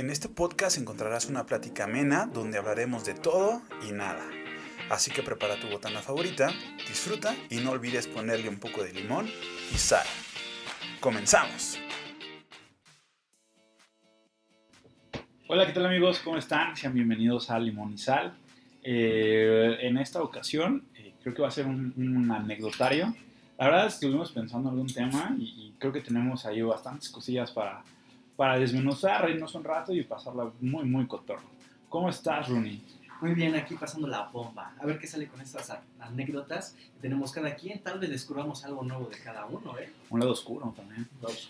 En este podcast encontrarás una plática amena donde hablaremos de todo y nada. Así que prepara tu botana favorita, disfruta y no olvides ponerle un poco de limón y sal. ¡Comenzamos! Hola, ¿qué tal amigos? ¿Cómo están? Sean bienvenidos a Limón y Sal. Eh, en esta ocasión eh, creo que va a ser un, un anecdotario. La verdad estuvimos pensando en algún tema y, y creo que tenemos ahí bastantes cosillas para, para desmenuzar, reírnos un rato y pasarla muy, muy cotorro. ¿Cómo estás, Rooney? Muy bien, aquí pasando la bomba. A ver qué sale con estas a- anécdotas que tenemos cada quien. Tal vez descubramos algo nuevo de cada uno, ¿eh? Un lado oscuro también.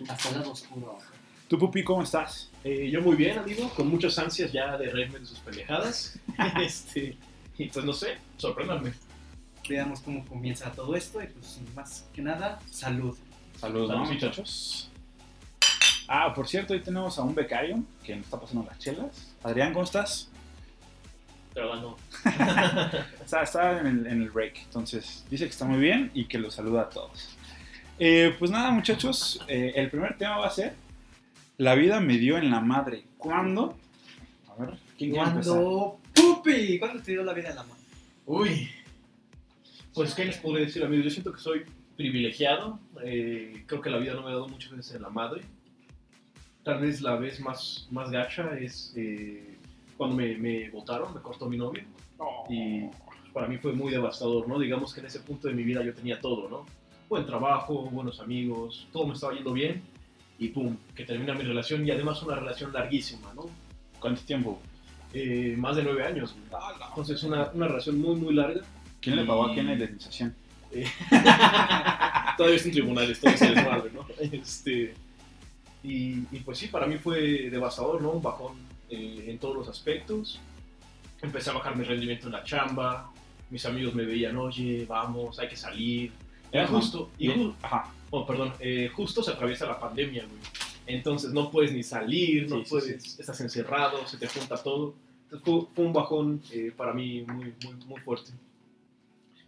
Hasta el lado oscuro. ¿Tú, Pupi, cómo estás? Eh, yo muy bien, amigo, con muchas ansias ya de reírme de sus pendejadas. este, y pues no sé, sorpréndanme. Veamos cómo comienza todo esto y pues sin más que nada, salud. Saludos, ¿no, muchachos? Ah, por cierto, hoy tenemos a un becario que nos está pasando las chelas. Adrián, ¿cómo estás? Pero no. Está, está en, el, en el break, entonces dice que está muy bien y que los saluda a todos. Eh, pues nada, muchachos, eh, el primer tema va a ser La vida me dio en la madre. ¿Cuándo? A ver, ¿quién quiere empezar? Cuando... ¡Pupi! ¿Cuándo te dio la vida en la mano? Uy. Pues, ¿qué les podría decir, amigos? Yo siento que soy privilegiado. eh, creo que la vida no me ha dado muchas veces en la madre. Tal vez la vez más, más gacha es eh, cuando me, me botaron, me cortó mi novio. Y para mí fue muy devastador, ¿no? Digamos que en ese punto de mi vida yo tenía todo, ¿no? Buen trabajo, buenos amigos, todo me estaba yendo bien. Y pum, que termina mi relación y además una relación larguísima, ¿no? ¿Cuánto tiempo? Eh, más de nueve años. güey. Entonces una, una relación muy, muy larga. ¿Quién le pagó a quién la indemnización? Todavía está en tribunales, todo ese desmadre, ¿no? Este, y, y pues sí, para mí fue devastador, ¿no? Un bajón eh, en todos los aspectos. Empecé a bajar mi rendimiento en la chamba. Mis amigos me veían, oye, vamos, hay que salir. Era Ajá. justo, y ju- Ajá. oh, perdón, eh, justo se atraviesa la pandemia, güey. Entonces no puedes ni salir, no Sí, sí, puedes, estás encerrado, se te junta todo. Entonces fue, fue un bajón eh, para mí muy, muy, muy fuerte.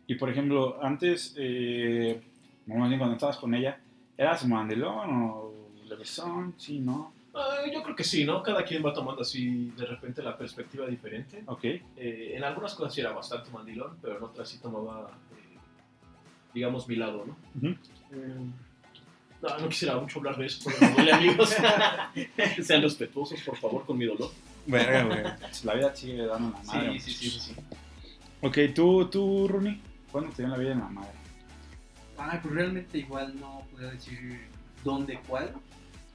Y por ejemplo, antes, eh, cuando estabas con ella, ¿eras mandilón o levesón? Sí, ¿no? Ah, yo creo que sí, ¿no? Cada quien va tomando así de repente la perspectiva diferente. Ok. Eh, en algunas cosas sí era bastante mandilón, pero en otras sí tomaba, eh, digamos, mi lado. Mm, No, no quisiera mucho hablar de eso, porque me duele, amigos. Sean respetuosos, por favor, con mi dolor. Verga, güey. La vida sigue dando la madre. Sí, sí, sí, sí, sí. Ok, tú, tú, Rooney, ¿cuándo te dio la vida en la madre? Ah, pues realmente igual no podría decir dónde, cuál,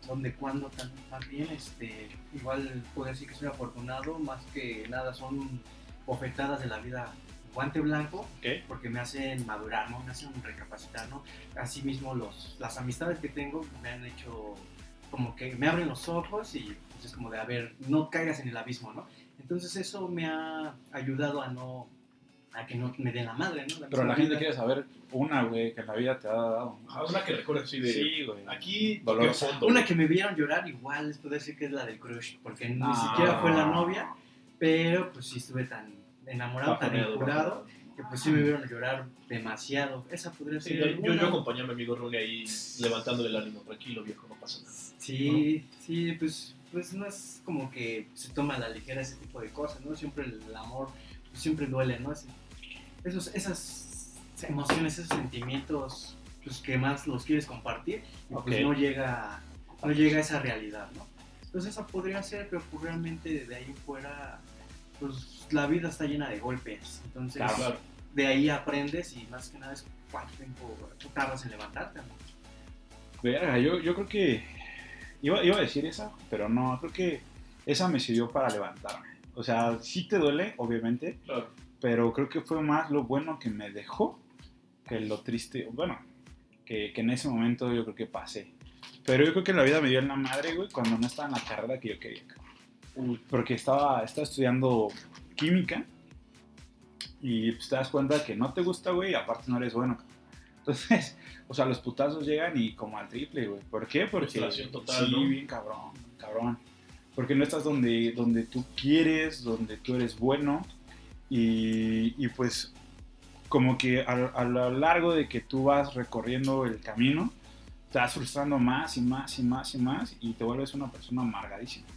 tan, más bien, este, igual puedo decir que soy afortunado, más que nada son bofetadas de la vida guante blanco, Ok. porque me hacen madurar, ¿no? Me hacen recapacitar, ¿no? Asimismo, los, las amistades que tengo me han hecho como que me abren los ojos y pues es como de, a ver, no caigas en el abismo, ¿no? Entonces eso me ha ayudado a no, a que no me den la madre, ¿no? Pero la gente vida. quiere saber una, güey, que la vida te ha dado. Ah, una que recuerdo así de... Sí, güey. Aquí, Dolor. fondo. Una que me vieron llorar igual les puedo decir que es la del crush, porque ni Ah. siquiera fue la novia, pero pues sí estuve tan enamorado, tan bajoneado. que pues sí me vieron llorar demasiado. Esa podría Sí, ser yo, yo, yo acompañé a mi amigo Rooney ahí levantándole el ánimo. Tranquilo, viejo, no pasa nada. Sí, sí, pues, pues no es como que se toma a la ligera ese tipo de cosas, ¿no? Siempre el amor siempre duele, ¿no? Esos, esas emociones, esos sentimientos pues, que más los quieres compartir y pues no llega, no llega a esa realidad, ¿no? Entonces esa podría ser, pero pues, realmente de ahí fuera, pues la vida está llena de golpes, entonces Claro. De ahí aprendes y más que nada es cuánto tiempo tardas en levantarte. Verga, yo, yo creo que iba, iba a decir esa, pero no, creo que esa me sirvió para levantarme. O sea, sí te duele, obviamente, Claro. pero creo que fue más lo bueno que me dejó que lo triste, bueno, que, que en ese momento yo creo que pasé. Pero yo creo que la vida me dio en la madre, güey, cuando no estaba en la carrera que yo quería. cabrón. Porque estaba, estaba estudiando química y pues, te das cuenta que no te gusta, güey, y aparte no eres bueno. Entonces, o sea, los putazos llegan y como al triple, güey. ¿Por qué? Porque total, sí, ¿no? bien cabrón, cabrón. Porque no estás donde, donde tú quieres, donde tú eres bueno. Y, y pues como que a, a lo largo de que tú vas recorriendo el camino, te vas frustrando más y más y más y más y te vuelves una persona amargadísima.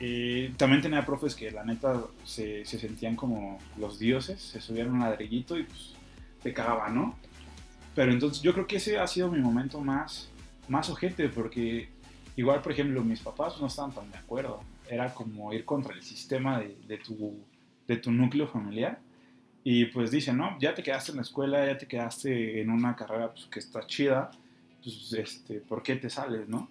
eh, también tenía profes que la neta se, se sentían como los dioses, se subían un ladrillito y pues te cagaban, ¿no? Pero entonces yo creo que ese ha sido mi momento más, más ojete, porque igual, por ejemplo, mis papás no estaban tan de acuerdo. Era como ir contra el sistema de, de tu, de tu núcleo familiar. Y pues dicen, no, ya te quedaste en la escuela, ya te quedaste en una carrera pues, que está chida, pues, este, ¿por qué te sales, no?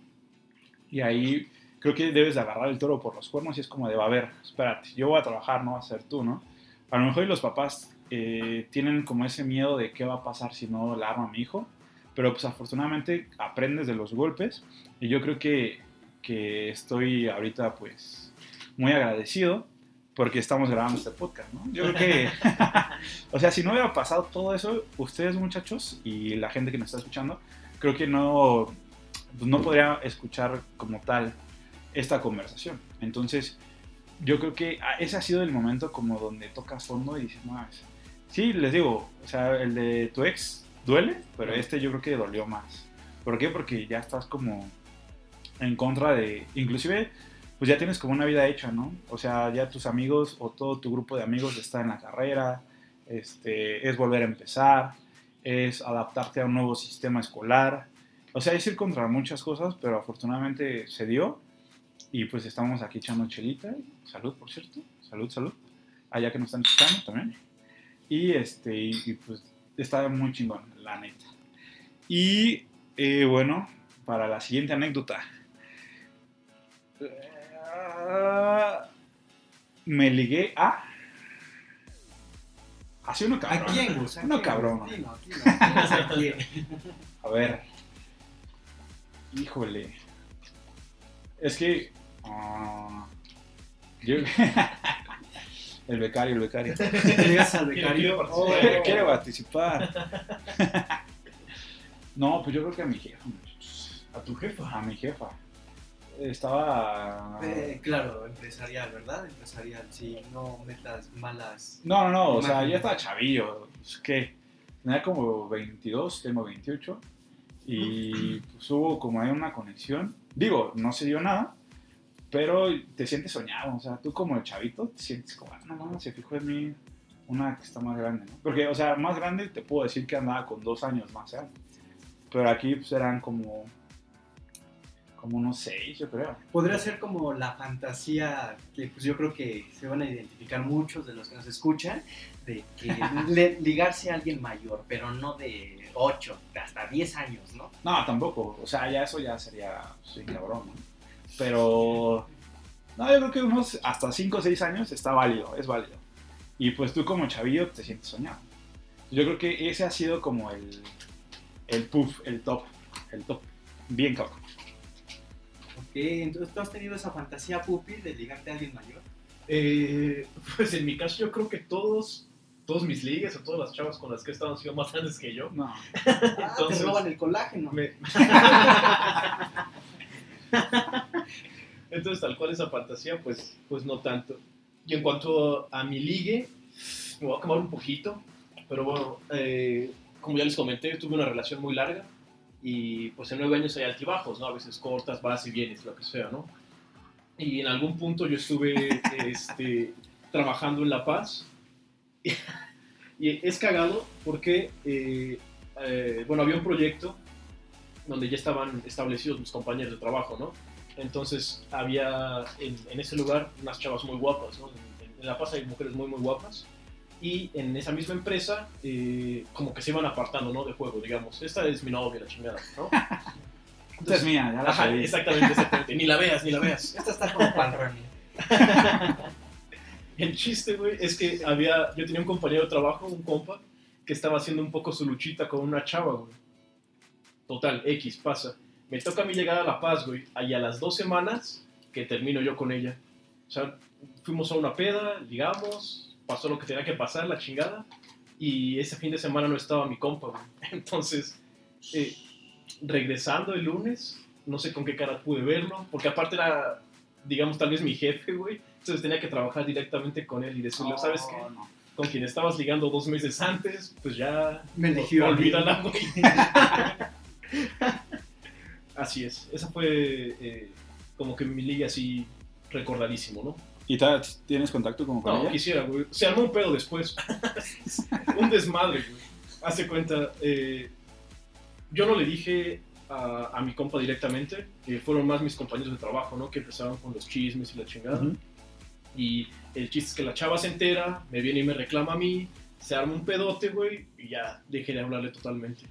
Y ahí creo que debes de agarrar el toro por los cuernos y es como de, va a ver, espérate, yo voy a trabajar, no va a ser tú, ¿no? A lo mejor los papás eh, tienen como ese miedo de qué va a pasar si no la armo a mi hijo, pero pues afortunadamente aprendes de los golpes y yo creo que, que estoy ahorita pues muy agradecido porque estamos grabando este podcast, ¿no? Yo creo que, o sea, si no hubiera pasado todo eso, ustedes muchachos y la gente que nos está escuchando, creo que no, pues, no podría escuchar como tal esta conversación. Entonces, yo creo que ese ha sido el momento como donde tocas fondo y dices, no, sí, les digo, o sea, el de tu ex duele, pero este yo creo que dolió más. ¿Por qué? Porque ya estás como en contra de, inclusive, pues ya tienes como una vida hecha, ¿no? O sea, ya tus amigos o todo tu grupo de amigos está en la carrera, este, es volver a empezar, es adaptarte a un nuevo sistema escolar. O sea, es ir contra muchas cosas, pero afortunadamente se dio. Y pues estamos aquí echando chelita. Salud, por cierto. Salud, salud. Allá que nos están escuchando también. Y, este, y, y, pues está muy chingón, la neta. Y eh, bueno, para la siguiente anécdota. Eh, me ligué a. Así uno ¿A cabrón. quién, Gus? ¿A Uno cabrón. Dilo. ¿A quién? A ver. Híjole. Es que. ah, yo- el becario, el becario. Llegas al Quiero becario. participar. Oh, quiere participar. no, pues yo creo que a mi jefa. A tu jefa. A mi jefa. Estaba. Eh, claro, empresarial, ¿verdad? Empresarial, sí, no metas malas. No, no, no, o sea, ya estaba chavillo. Es que tenía como 22, tengo 28. Y pues hubo como ahí una conexión. Digo, no se dio nada, pero te sientes soñado. O sea, tú como el chavito te sientes como, ah, no mames, se fijó en mí una que está más grande, ¿no? Porque, o sea, más grande te puedo decir que andaba con dos años más, ¿eh? Pero aquí pues eran como, como unos seis, yo creo. Podría ser como la fantasía que pues yo creo que se van a identificar muchos de los que nos escuchan, de que le- ligarse a alguien mayor, pero no de 8, hasta 10 años, ¿no? No, tampoco. O sea, ya eso ya sería sí, cabrón, ¿no? Pero. No, yo creo que unos hasta 5 o 6 años está válido, es válido. Y pues tú como chavillo te sientes soñado. Yo creo que ese ha sido como el. El puff, el top. El top. Bien cabrón. Ok, entonces tú has tenido esa fantasía pupi de ligarte a alguien mayor. Eh, pues en mi caso yo creo que todos, todos mis ligues o todas las chavas con las que he estado han sido más grandes que yo. No. Ah, Entonces- te roban el colágeno. Me- Entonces, tal cual esa fantasía, pues, pues no tanto. Y en cuanto a mi ligue, me voy a quemar un poquito, pero bueno, eh, como ya les comenté, tuve una relación muy larga y pues en nueve años hay altibajos, ¿no? A veces cortas, vas y vienes, lo que sea, ¿no? Y en algún punto yo estuve este, trabajando en La Paz y es cagado porque, eh, eh, bueno, había un proyecto donde ya estaban establecidos mis compañeros de trabajo, ¿no? Entonces había en, en ese lugar unas chavas muy guapas, ¿no? En, en La Paz hay mujeres muy, muy guapas. Y en esa misma empresa, eh, como que se iban apartando, ¿no? De juego, digamos. Esta es mi novia, la chingada, ¿no? Esta es mía, ya la Ajá, sabía. exactamente, exactamente. Ni la veas, ni la veas. Esta está como pan. El chiste, güey, es que había, yo tenía un compañero de trabajo, un compa, que estaba haciendo un poco su luchita con una chava, güey. Total, X, pasa. Me toca a mí llegar a La Paz, güey, y a las dos semanas que termino yo con ella. O sea, fuimos a una peda, ligamos, pasó lo que tenía que pasar, la chingada, y ese fin de semana no estaba mi compa, güey. Entonces, eh, regresando el lunes, no sé con qué cara pude verlo, porque aparte era, digamos, tal vez mi jefe, güey. Entonces tenía que trabajar directamente con él y decirle, ¿sabes qué? Oh, no. Con quien estabas ligando dos meses antes, pues ya Me eligió olvídala, güey. Así es. Esa fue eh, como que mi liga así recordadísimo, ¿no? ¿Y ta- tienes contacto como con No, ella? quisiera, güey. Se armó un pedo después. un desmadre, güey. Hace cuenta, eh, yo no le dije a, a mi compa directamente, que fueron más mis compañeros de trabajo, ¿no? Que empezaron con los chismes y la chingada. Y el chiste es que la chava se entera, me viene y me reclama a mí, se arma un pedote, güey, y ya dejé de hablarle totalmente.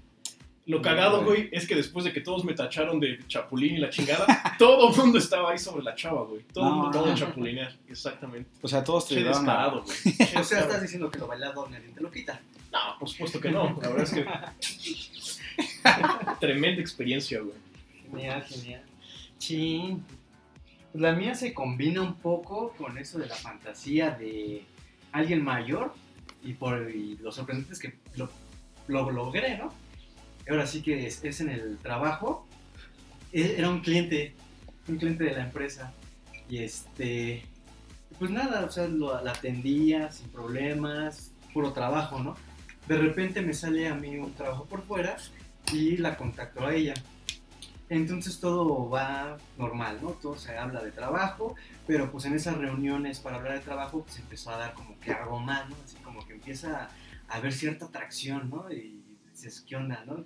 Lo cagado, güey, es que después de que todos me tacharon de chapulín y la chingada, todo el mundo estaba ahí sobre la chava, güey. Todo el No. mundo todo chapulinear, exactamente. O sea, todos te Qué descarado, güey. O sea, estás diciendo que lo bailado nadie te lo quita. No, por supuesto que no. La verdad es que. Tremenda experiencia, güey. Genial, genial. Chin. Pues la mía se combina un poco con eso de la fantasía de alguien mayor y por y lo sorprendente es que lo, lo logré, ¿no? Ahora sí que es, en el trabajo. E- Era un cliente, un cliente de la empresa. Y este, pues nada, o sea, lo, la atendía sin problemas, puro trabajo, ¿no? De repente me sale a mí un trabajo por fuera y la contactó a ella. Entonces todo va normal, ¿no? Todo se habla de trabajo, pero pues en esas reuniones para hablar de trabajo pues empezó a dar como que algo más, ¿no? Así como que empieza a haber cierta atracción, ¿no? Dices, ¿qué onda, no?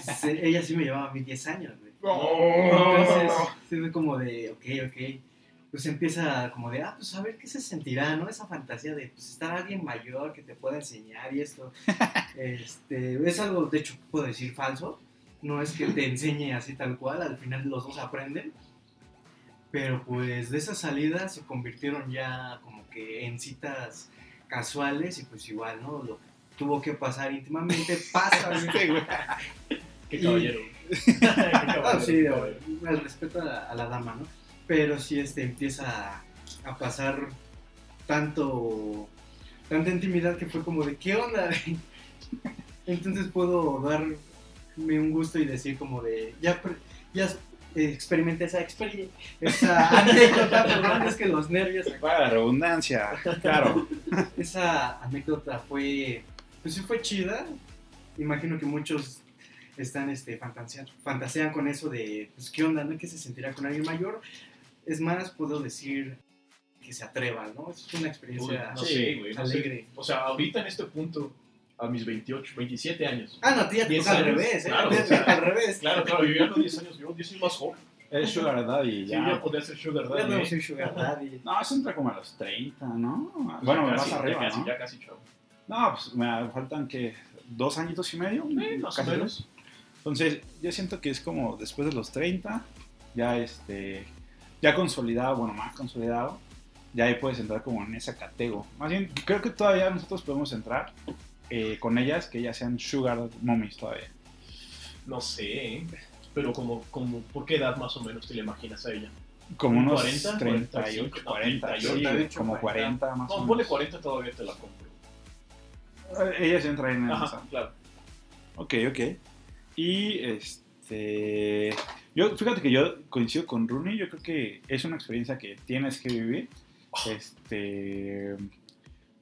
Se- ella sí me llevaba a mí 10 años, güey. Entonces, sí fue como de, ok, ok. Pues empieza como de, ah, pues a ver qué se sentirá, ¿no? Esa fantasía de pues, estar alguien mayor que te pueda enseñar y esto. este, es algo, de hecho, puedo decir falso. No es que te enseñe así tal cual, al final los dos aprenden. Pero pues de esas salidas se convirtieron ya como que en citas casuales y pues igual, ¿no? Lo que tuvo que pasar íntimamente pasa, güey. Qué caballero. Qué caballero, sí, el respeto a la, a la dama, ¿no? Pero sí este, empieza a, a pasar tanto, tanta intimidad que fue como de, ¿qué onda? Entonces puedo darme un gusto y decir como de, ya, ya experimenté esa experiencia, esa anécdota, perdón, es que los nervios Para la redundancia, claro. esa anécdota fue, pues sí fue chida. Imagino que muchos están, este, fantasean, fantasean con eso de, pues, ¿qué onda, no? ¿Qué se sentirá con alguien mayor? Es más, puedo decir que se atrevan, ¿no? Es una Uy, experiencia no Sí, sé, güey. no sé. alegre. O sea, ahorita en este punto, a mis 28, 27 años. Ah, no, a ti ya te 10 toca al revés, ¿eh? claro, o sea, al revés. Claro, claro, yo ya no 10 años, yo 10 años más joven. Es sugar daddy y Sí, ya ya. podría ser Sugar Ya Daddy. no ¿eh? soy sugar daddy. No, eso entra como a los 30, ¿no? Ya Bueno, casi, más ya arriba, casi, ¿no? Ya casi, chavo. No, pues me faltan que dos añitos y medio. Eh, más o casi menos. Entonces, yo siento que es como después de los 30, ya este, ya consolidado, bueno, más consolidado, ya ahí puedes entrar como en esa categoría. Más bien, creo que todavía nosotros podemos entrar eh, con ellas, que ellas sean sugar mommies todavía. No sé, ¿eh? pero como, como, ¿por qué edad más o menos te la imaginas a ella? Como unos 40, 38, 45, 40, sí, 38, como 40 más o No, menos. ponle 40 todavía te la compro. Eh, Ellas entran en esa. Ajá, claro. Ok, ok. Y este. Yo, fíjate que yo coincido con Rooney. Yo creo que es una experiencia que tienes que vivir. Este.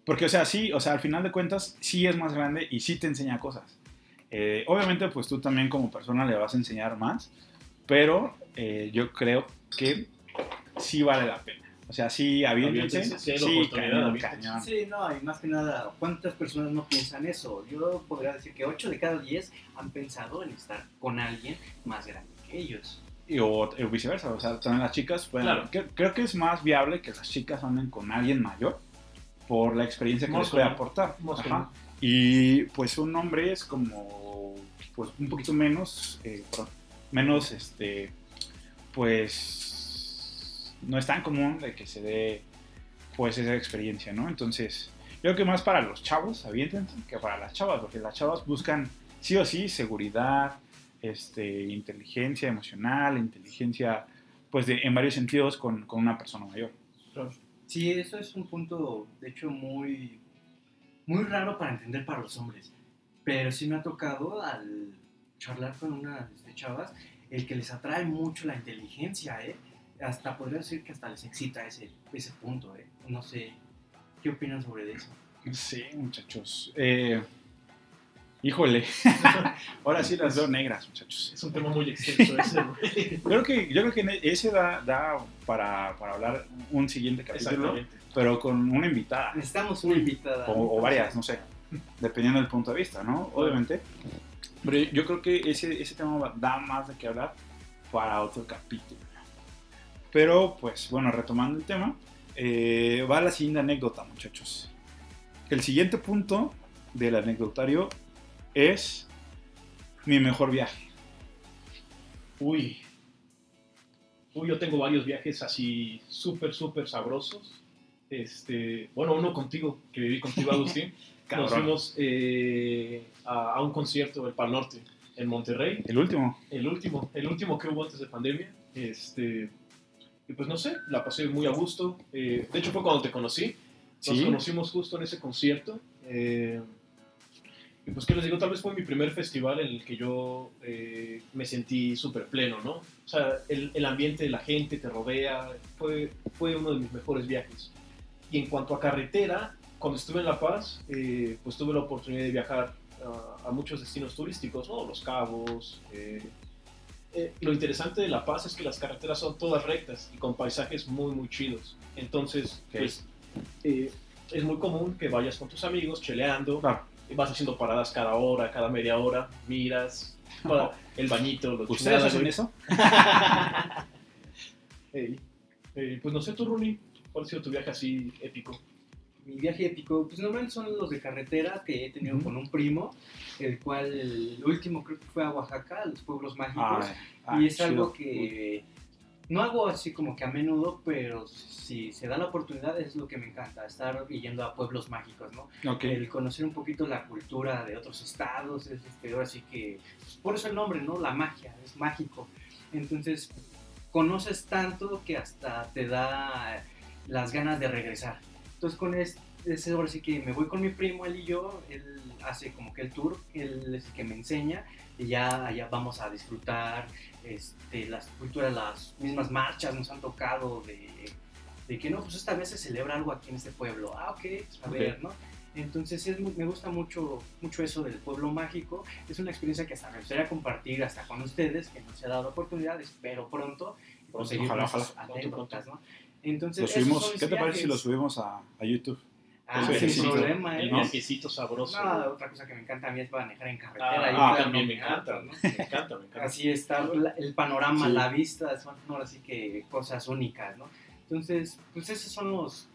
Porque, o sea, sí, o sea, al final de cuentas, sí es más grande y sí te enseña cosas. Eh, obviamente, pues tú también como persona le vas a enseñar más. Pero eh, yo creo que sí vale la pena. O sea, sí, aviéntense. Hay Sí, oportunidad, cañón, cañón. Sí, no, y más que nada, ¿cuántas personas no piensan eso? Yo podría decir que 8 de cada 10 han pensado en estar con alguien más grande que ellos. Y, o, o viceversa, o sea, también las chicas, pueden- Claro. que- creo que es más viable que las chicas anden con alguien mayor por la experiencia que les puede aportar. Ajá. Y pues un hombre es como, pues un poquito menos, eh, perdón, menos, este, pues no es tan común de que se dé pues esa experiencia, ¿no? Entonces, yo creo que más para los chavos, aviéntense, que para las chavas, porque las chavas buscan sí o sí seguridad, este, inteligencia emocional, inteligencia, pues de, en varios sentidos con, con una persona mayor. Sí, eso es un punto, de hecho, muy, muy raro para entender para los hombres. Pero sí me ha tocado al charlar con unas este, chavas, el que les atrae mucho la inteligencia, ¿eh? Hasta podría decir que hasta les excita ese, ese punto, ¿eh? No sé, ¿qué opinan sobre eso? Sí, muchachos. Eh, Híjole. Ahora sí las veo negras, muchachos. Es un tema muy extenso ese, güey. Creo que, yo creo que ese da, da para, para hablar un siguiente capítulo, pero con una invitada. Necesitamos una invitada. O, o varias, no sé. Dependiendo del punto de vista, ¿no? Obviamente. Pero yo creo que ese, ese tema da más de qué hablar para otro capítulo. Pero, pues, bueno, retomando el tema, eh, va la siguiente anécdota, muchachos. El siguiente punto del anecdotario es mi mejor viaje. Uy. Uy, yo tengo varios viajes así súper, súper sabrosos. Este, bueno, uno contigo, que viví contigo, Agustín. Nos fuimos eh, a, a un concierto del Pal Norte en Monterrey. El último. El último, el último que hubo antes de pandemia. Este, y pues no sé, la pasé muy a gusto. Eh, de hecho, fue cuando te conocí. Nos Sí. conocimos justo en ese concierto. eh, y pues, ¿qué les digo? Tal vez fue mi primer festival en el que yo eh, me sentí súper pleno, ¿no? O sea, el, el ambiente de la gente te rodea, fue, fue uno de mis mejores viajes. Y en cuanto a carretera, cuando estuve en La Paz, eh, pues tuve la oportunidad de viajar a, a muchos destinos turísticos, ¿no? Los Cabos. Eh, lo interesante de La Paz es que las carreteras son todas rectas y con paisajes muy, muy chidos. Entonces, pues, eh, es muy común que vayas con tus amigos cheleando, Claro. vas haciendo paradas cada hora, cada media hora, miras, para el bañito, los ¿Ustedes hacen eso? Pues no sé, tú, Runi, ¿cuál ha sido tu viaje así épico? Mi viaje épico, pues normalmente son los de carretera que he tenido con un primo, el cual el último creo que fue a Oaxaca, a los pueblos mágicos. Ay, ay, y es algo que no hago así como que a menudo, pero si se da la oportunidad es lo que me encanta, estar yendo a pueblos mágicos, ¿no? Ok. El conocer un poquito la cultura de otros estados, es este, ahora sí que, por eso el nombre, ¿no? La magia, es mágico. Entonces, conoces tanto que hasta te da las ganas de regresar. Entonces, con este, ese ahora sí que me voy con mi primo, él y yo, él hace como que el tour, él es el que me enseña, y ya allá vamos a disfrutar este, las culturas, las mismas marchas nos han tocado de, de que no, pues esta vez se celebra algo aquí en este pueblo. Ah, ok, pues, a Ok. ver, ¿no? Entonces es me gusta mucho, mucho eso del pueblo mágico. Es una experiencia que hasta me gustaría compartir hasta con ustedes, que no se ha dado oportunidad, espero pronto. y Pronto, seguir ojalá, ojalá. anécdotas, ¿no? Entonces, Lo subimos, ¿Qué te parece si lo subimos a, a YouTube? Ah, sin problema, El ¿eh? ¿no? viajecito sabroso. No, otra cosa que me encanta a mí es manejar en carretera. Ah, ah, también me me encanta, ¿no? me encanta, me encanta. Así está el panorama, Sí. la vista, son ahora sí que cosas únicas, ¿no? Entonces, pues esos son los,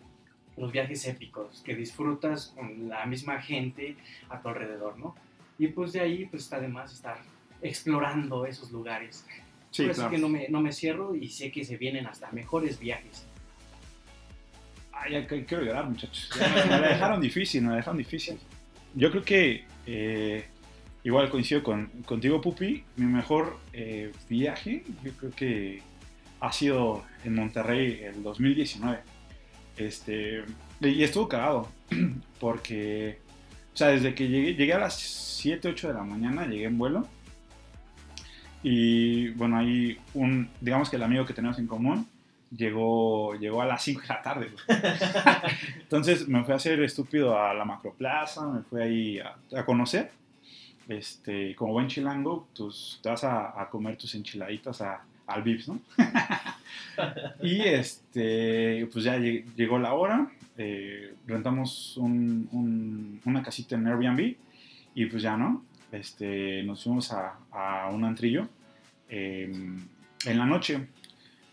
los viajes épicos que disfrutas con la misma gente a tu alrededor, ¿no? Y pues de ahí, pues está de más estar explorando esos lugares. Sí, Por eso claro. que no me, no me cierro y sé que se vienen hasta mejores viajes. Ay, ya quiero llorar, muchachos. Ya me la dejaron difícil, me la dejaron difícil. Yo creo que, eh, igual coincido con, contigo, Pupi, mi mejor eh, viaje, yo creo que ha sido en Monterrey el 2019. Este, y estuvo cagado, porque, o sea, desde que llegué, llegué a las 7, 8 de la mañana, llegué en vuelo. Y bueno, ahí un, digamos que el amigo que tenemos en común llegó, llegó a las 5 de la tarde. Entonces me fui a hacer estúpido a la macroplaza, me fui ahí a, conocer. Este, como buen chilango, tus, te vas a, comer tus enchiladitas a- al Vips, ¿no? y este, pues ya lleg- llegó la hora, eh, rentamos un- un- una casita en Airbnb y pues ya, ¿no? Este, nos fuimos a, un antrillo eh, en la noche.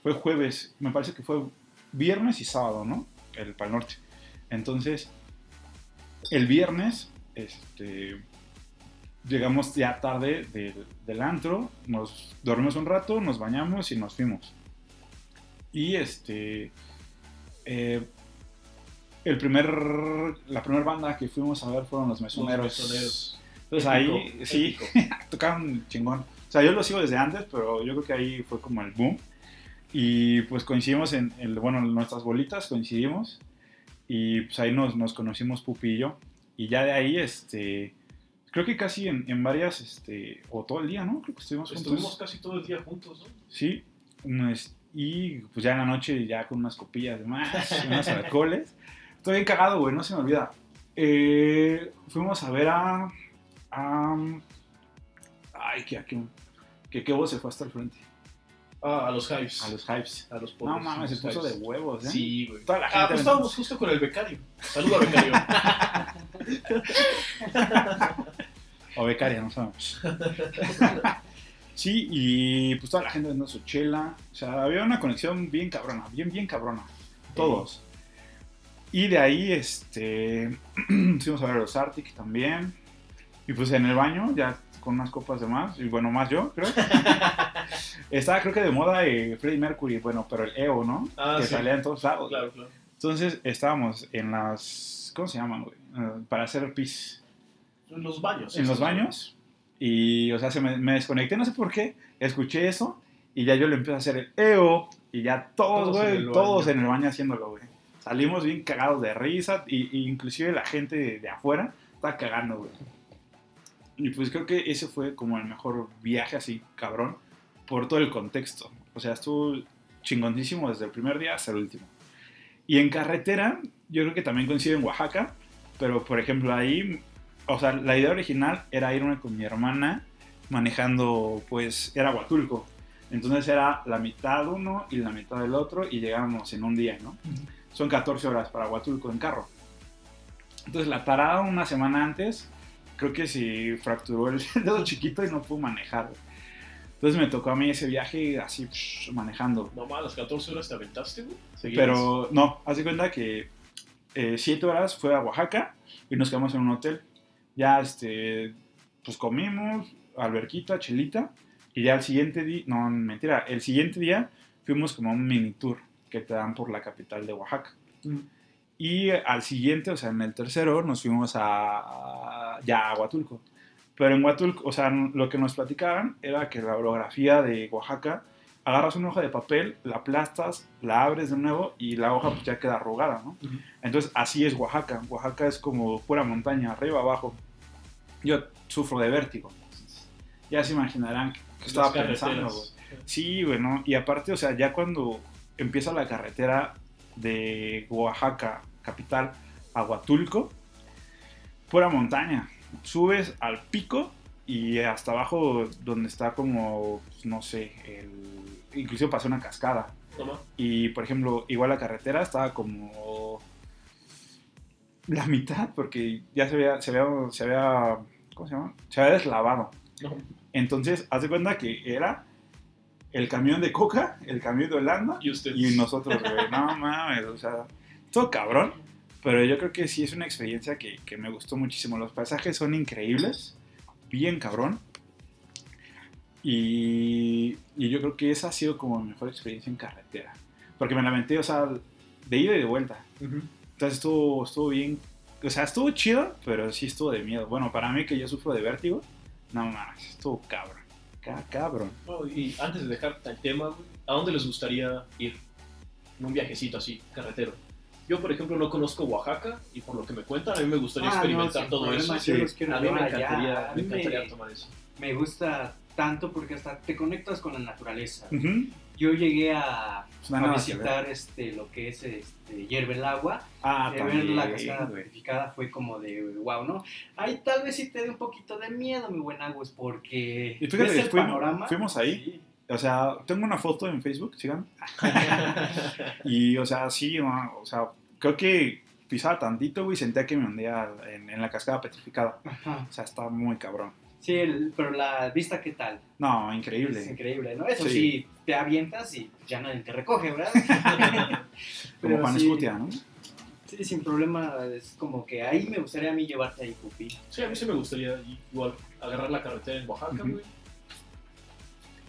Fue jueves, me parece que fue viernes y sábado, ¿no? El Pal Norte. Entonces, el viernes, este, llegamos ya tarde del, del antro, nos dormimos un rato, nos bañamos y nos fuimos. Y este, eh, el primer, la primera banda que fuimos a ver fueron los mesoneros. mesoneros. Entonces ahí, sí, tocaban chingón. O sea, yo lo sigo desde antes, pero yo creo que ahí fue como el boom. Y pues coincidimos en, el, bueno, en nuestras bolitas coincidimos. Y pues ahí nos, nos conocimos Pupi y yo. Y ya de ahí, este, creo que casi en, en varias, este, o todo el día, ¿no? Creo que estuvimos juntos. Estuvimos casi todo el día juntos, ¿no? Sí, y pues ya en la noche ya con unas copillas de más, unos alcoholes. Estoy bien cagado, güey, no se me olvida. Eh, fuimos a ver a, Am, ay, que, que, que, que vos se fue hasta el frente. Ah, a los Hives. A los hypes. A los No pobres, mames, se puso de Hives. huevos, ¿eh? Sí, güey. Toda la Ah, pues estábamos justo con el becario. Saluda, becario. O becaria, no sabemos. sí, y pues toda la gente vendiendo su chela. O sea, había una conexión bien cabrona, bien, bien cabrona. Todos. Y de ahí, este, fuimos a ver a los Arctic también. Y pues en el baño, ya con unas copas de más, y bueno, más yo, creo. Estaba creo que de moda eh, Freddie Mercury, bueno, pero el EO, ¿no? Ah, que sí. salía en todos lados. claro, claro. Entonces estábamos en las, ¿cómo se llaman, güey? Eh, para hacer pis En los baños. en los baños y, o sea, se me, me desconecté, no sé por qué, escuché eso y ya yo le empecé a hacer el EO y ya todos, Todos en güey, el todos baño. en el baño haciéndolo, güey. Salimos bien cagados de risa y, y inclusive la gente de, de afuera está cagando, güey. Y pues creo que ese fue como el mejor viaje así, cabrón, por todo el contexto. O sea, estuvo chingoncísimo desde el primer día hasta el último. Y en carretera, yo creo que también coincido en Oaxaca, pero por ejemplo ahí, o sea, la idea original era irme con mi hermana manejando, pues, era Huatulco. Entonces era la mitad uno y la mitad del otro y llegábamos en un día, ¿no? Son 14 horas para Huatulco en carro. Entonces la parada una semana antes, creo que se fracturó el dedo chiquito y no pudo manejar. Entonces me tocó a mí ese viaje así psh, manejando. No mames, las 14 horas te aventaste, güey. Pero no, haz de cuenta que 7 horas fue a Oaxaca y nos quedamos en un hotel. Ya, este, pues comimos, alberquita, chelita. Y ya el siguiente día, no, mentira, el siguiente día fuimos como a un mini tour que te dan por la capital de Oaxaca. Mm. Y al siguiente, o sea, en el tercero, nos fuimos a, ya a Huatulco. Pero en Huatulco, o sea, lo que nos platicaban era que la orografía de Oaxaca, agarras una hoja de papel, la aplastas, la abres de nuevo y la hoja pues ya queda arrugada, ¿no? Ujú. Entonces así es Oaxaca. Oaxaca es como pura montaña, arriba, abajo. Yo sufro de vértigo. Ya se imaginarán que estaba pensando. Sí, bueno, y aparte, o sea, ya cuando empieza la carretera de Oaxaca, capital, a Huatulco, pura montaña. Subes al pico y hasta abajo donde está como, pues, no sé, el... inclusive pasó una cascada. Y, por ejemplo, igual la carretera estaba como la mitad, porque ya se había, se había, se había, ¿cómo se llama? Se había deslavado. No. Entonces, haz de cuenta que era el camión de Coca, el camión de Holanda Y nosotros, güey. No mames, o sea, todo cabrón. Pero yo creo que sí es una experiencia que, que me gustó muchísimo. Los paisajes son increíbles, bien cabrón. Y, y yo creo que esa ha sido como mi mejor experiencia en carretera. Porque me lamenté, o sea, de ida y de vuelta. Entonces estuvo, estuvo bien, o sea, estuvo chido, pero sí estuvo de miedo. Bueno, para mí que yo sufro de vértigo, no mames, estuvo cabrón. Ca- Cabrón. Y antes de dejar el tema, ¿a dónde les gustaría ir? En un viajecito así, carretero. Yo, por ejemplo, no conozco Oaxaca y por lo que me cuentan, a mí me gustaría Ah, experimentar todo problema, eso. A mí me encantaría, A me encantaría me- tomar eso. me gusta tanto porque hasta te conectas con la naturaleza. Yo llegué a, visitar este, lo que es este, Hierve el Agua. Ah, de ver la cascada güey. purificada fue como de wow, ¿no? Ahí tal vez sí te dé un poquito de miedo, mi buen Agus, porque Y fíjate, el fuimos- panorama. fuimos ahí. Sí. O sea, tengo una foto en Facebook, sigan. Y, o sea, sí, o sea, creo que pisaba tantito, güey, y sentía que me hundía en, en la cascada petrificada. Ajá. O sea, está muy cabrón. Sí, el- pero la vista, ¿qué tal? No, Es increíble. increíble, ¿no? Eso Sí. sí, te avientas y ya nadie te recoge, ¿verdad? Como Pero Juan sí, Escutia, ¿no? Sí, sin problema, es como que ahí me gustaría a mí llevarte ahí, Pupi. Sí, a mí sí me gustaría igual agarrar la carretera en Oaxaca, güey.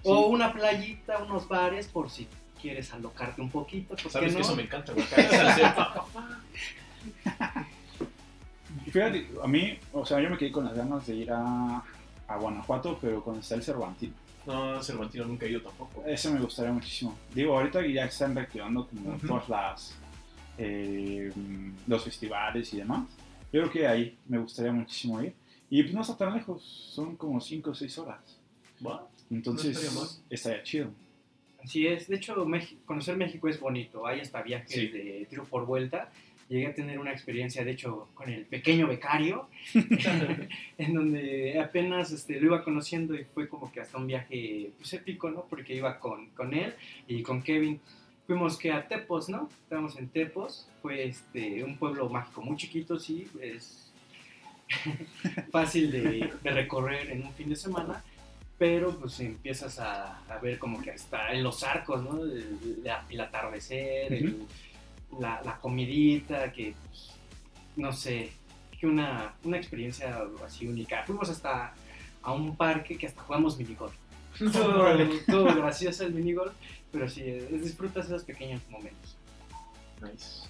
O una playita, unos bares, por si quieres alocarte un poquito, ¿por qué Sabes no? que eso me encanta, pa. Fíjate, a mí, o sea, yo me quedé con las ganas de ir a, a Guanajuato, pero con está el Cervantino. No, Cervantino nunca he ido tampoco. Ese me gustaría muchísimo. Digo, ahorita que ya están reactivando como Ujú. todas las eh, los festivales y demás. Yo creo que ahí me gustaría muchísimo ir. Y pues no está tan lejos, son como 5 o 6 horas. Va. Entonces, No estaría estaría chido. Así es, de hecho, Mex- conocer México es bonito, hay hasta viajes Sí. de tiro por vuelta llegué a tener una experiencia, de hecho, con el pequeño becario, en donde apenas este, lo iba conociendo y fue como que hasta un viaje pues, épico, ¿no? Porque iba con, con él y con Kevin. Fuimos que a Tepos, ¿no? Estábamos en Tepos, fue este, un pueblo mágico muy chiquito, sí, es fácil de, de recorrer en un fin de semana pero pues empiezas a, a, ver como que está en los arcos, ¿no? El, la, el atardecer, el, la, la, comidita, que pues, no sé, que una, una experiencia así única. Fuimos hasta a un parque que hasta jugamos minigolf. todo, todo gracioso el minigolf, pero sí, disfrutas esos pequeños momentos. Nice.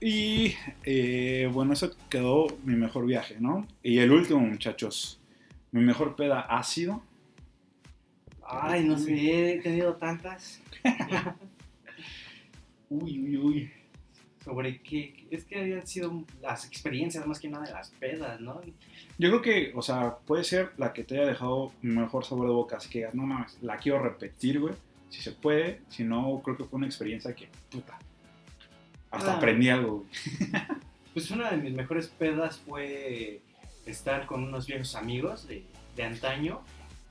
Y eh, bueno, eso quedó mi mejor viaje, ¿no? Y el último, muchachos. Mi mejor peda ha sido. Ay, no sé, he tenido tantas. uy, uy, uy. Sobre qué. Es que habían sido las experiencias más que nada de las pedas, ¿no? Yo creo que, o sea, puede ser la que te haya dejado mejor sabor de boca. Así que, no mames, la quiero repetir, güey. Si se puede. Si no, creo que fue una experiencia que, puta. Hasta ah. aprendí algo, güey. Pues una de mis mejores pedas fue estar con unos viejos amigos de, de antaño,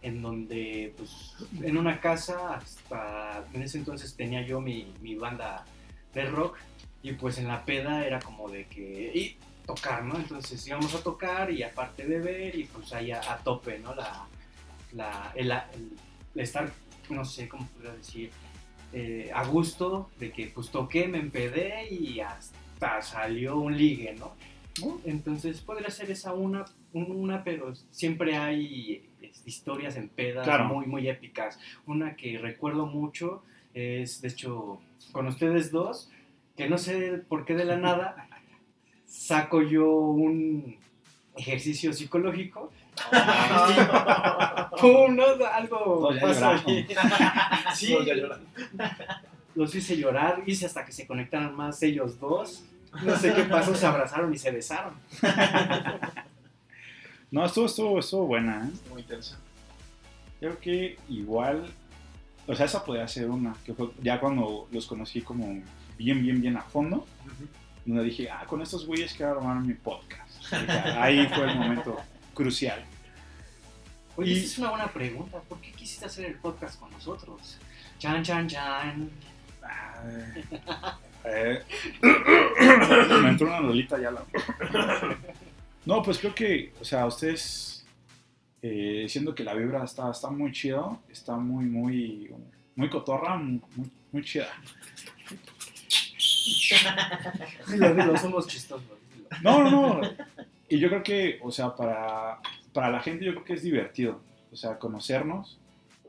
en donde, pues, en una casa, hasta en ese entonces tenía yo mi, mi banda de rock, y pues en la peda era como de que, y tocar, ¿no? Entonces íbamos a tocar y aparte de ver, y pues ahí a, a tope, ¿no? La, la, el, el, estar, no sé cómo podría decir, eh, a gusto de que pues toqué, me empedé y hasta salió un ligue, ¿no? Entonces podría ser esa una, una pero siempre hay este, historias en pedas Claro. muy, muy épicas. Una que recuerdo mucho es, de hecho, con ustedes dos, que no sé por qué de la nada saco yo un ejercicio psicológico. ¡Pum! ¿no? Algo ahí. Sí, los hice llorar, hice hasta que se conectaran más ellos dos. No sé qué pasó, se abrazaron y se besaron. No, estuvo, estuvo, estuvo buena, ¿eh? Muy intensa. Creo que igual, o sea, esa podría ser una, que fue ya cuando los conocí como bien, bien, bien a fondo, donde dije, ah, con estos güeyes quiero armar mi podcast. Ahí fue el momento crucial. Oye, Y- esa es una buena pregunta. ¿Por qué quisiste hacer el podcast con nosotros? Chan, chan, chan. Ay, eh, me entró una lolita ya la... No, pues creo que, o sea, ustedes, eh, siendo que la vibra está, está muy chido, está muy, muy, muy cotorra, muy, muy chida. Dilo, dilo, somos chistosos. dilo. No, no, no. Y yo creo que, o sea, para, para la gente yo creo que es divertido, o sea, conocernos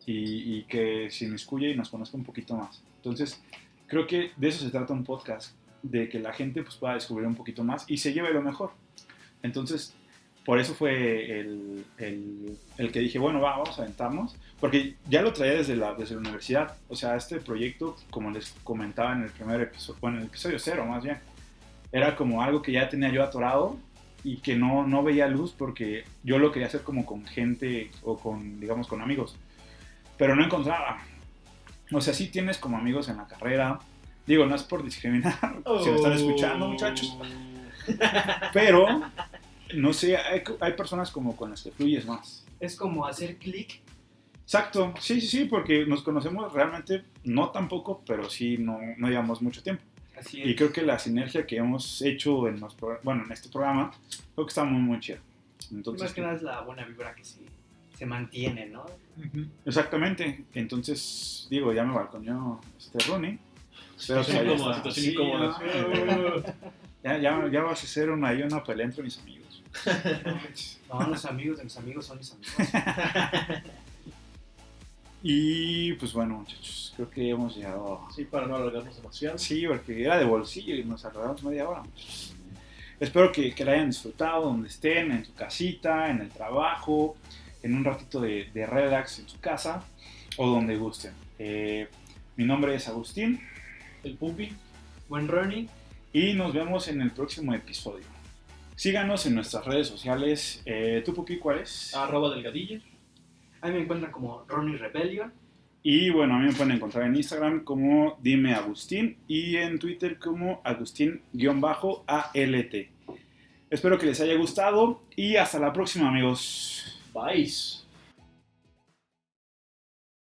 y, y que se inmiscuye y nos conozca un poquito más. Entonces, creo que de eso se trata un podcast, de que la gente pues, pueda descubrir un poquito más y se lleve lo mejor. Entonces, por eso fue el, el, el que dije, bueno, va, vamos a aventarnos, porque ya lo traía desde la, desde la universidad. O sea, este proyecto, como les comentaba en el primer episodio, bueno, en el episodio cero más bien, era como algo que ya tenía yo atorado y que no, no veía luz porque yo lo quería hacer como con gente o con, digamos, con amigos, pero no encontraba. O sea, sí tienes como amigos en la carrera, digo, no es por discriminar, si me están escuchando muchachos, pero no sé, hay, hay personas como con las que fluyes más. Es como hacer clic. Exacto, sí, sí, sí, porque nos conocemos realmente, no tampoco, pero sí no, no llevamos mucho tiempo. Así Y es. creo que la sinergia que hemos hecho en, los bueno, en este programa, creo que está muy, muy chida. Y Entonces, más que nada es la buena vibra que se, se mantiene, ¿no? exactamente. Entonces, digo, ya me balconeó este Ronnie. Espero que Situación haya incómoda, estado- situación sí, incómoda. Ya, ya, ya vas a hacer una, ahí una pelea entre mis amigos. No, los amigos de mis amigos son mis amigos. Y pues bueno, muchachos, creo que hemos llegado. Sí, para no alargarnos demasiado. Sí, porque era de bolsillo y nos alargamos media hora. muchachos. Espero que, que la hayan disfrutado donde estén, en su casita, en el trabajo, en un ratito de, de relax en su casa o donde gusten. Eh, mi nombre es Agustín el Pupi. Buen Ronnie. Y nos vemos en el próximo episodio. Síganos en nuestras redes sociales. Eh, ¿Tu Pupi cuál es? Arroba Delgadilla. Ahí me encuentran como Ronnie Rebellion. Y bueno, a mí me pueden encontrar en Instagram como Dime Agustín y en Twitter como Agustín-ALT. Espero que les haya gustado y hasta la próxima amigos. Bye.